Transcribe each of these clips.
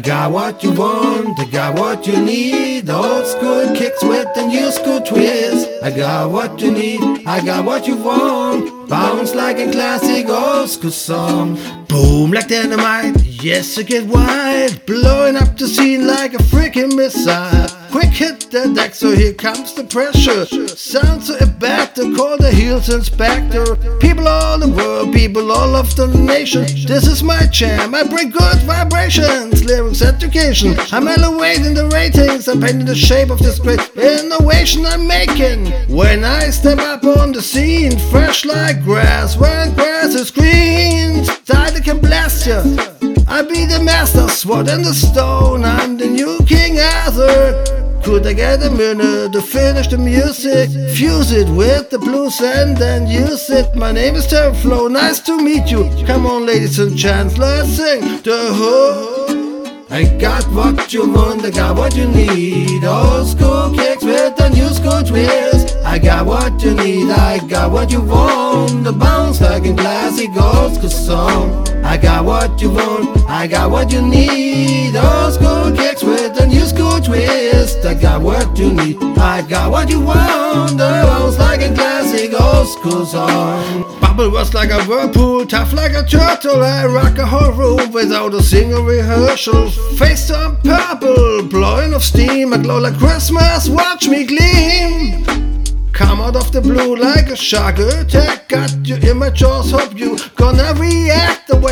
got what you want, I got what you need. Old school kicks with the new school twist. I got what you need, I got what you want. Bounce like a classic old school song. Boom like dynamite, yes, it get wild. Blowing up the scene like a freaking missile. Quick hit the deck, so here comes the pressure. Sounds so back to call the heels inspector. People all the world, people all of the nation. This is my jam, I bring good vibrations, lyrics education. I'm elevating the ratings, I'm painting the shape of this great innovation I'm making. When I step up on the scene, fresh like grass, when grass is green, Title can blast ya. I be the master, sword and the stone. I'm the new King Arthur. Could I get minute to finish the music? Fuse it with the blues and then use it. My name is Terraflow, nice to meet you. Come on, ladies and gents, let's sing the hook. I got what you want, I got what you need. Old school kicks with the new school twist. I got what you need, I got what you want. The bounce like a classic old school song. I got what you want, I got what you need. Old school kicks with a new school twist. I got what you need, I got what you want. Bounce like a classic old school song. Bubble was like a whirlpool, tough like a turtle. I rock a whole room without a single rehearsal. Face on purple, blowing of steam. I glow like Christmas, watch me gleam. Come out of the blue like a shark attack. Got you in my jaws, hope you gonna react.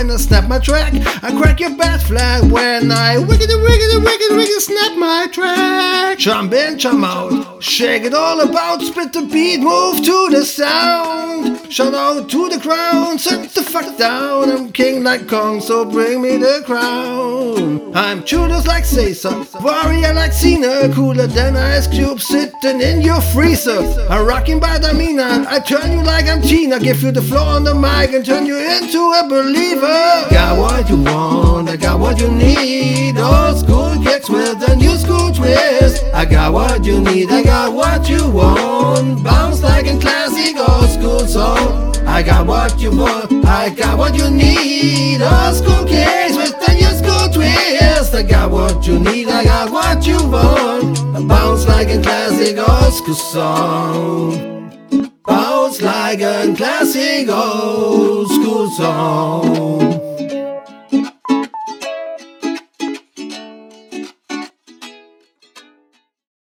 When I snap my track, I crack your bat flag. When I wiggity wiggity wiggity wiggity snap my track. Jump in, jump out, shake it all about. Spit the beat, move to the sound. Shout out to the crowd, sit the fuck down. I'm king like Kong, so bring me the crown. I'm Judas like Caesar, warrior like Cena, cooler than ice cube sitting in your freezer. I'm rocking by the mina, I turn you like I'm Tina, give you the floor on the mic and turn you into a believer. Got what you want, I got what you need. Old school kicks with a new school twist. I got what you need, I got what you want. Bounce like a classic old school song. I got what you want, I got what you need. Old school kicks with the new school twist. I got what you need, I got what you want. Bounce like a classic old school song. Bounce like a classic old school song.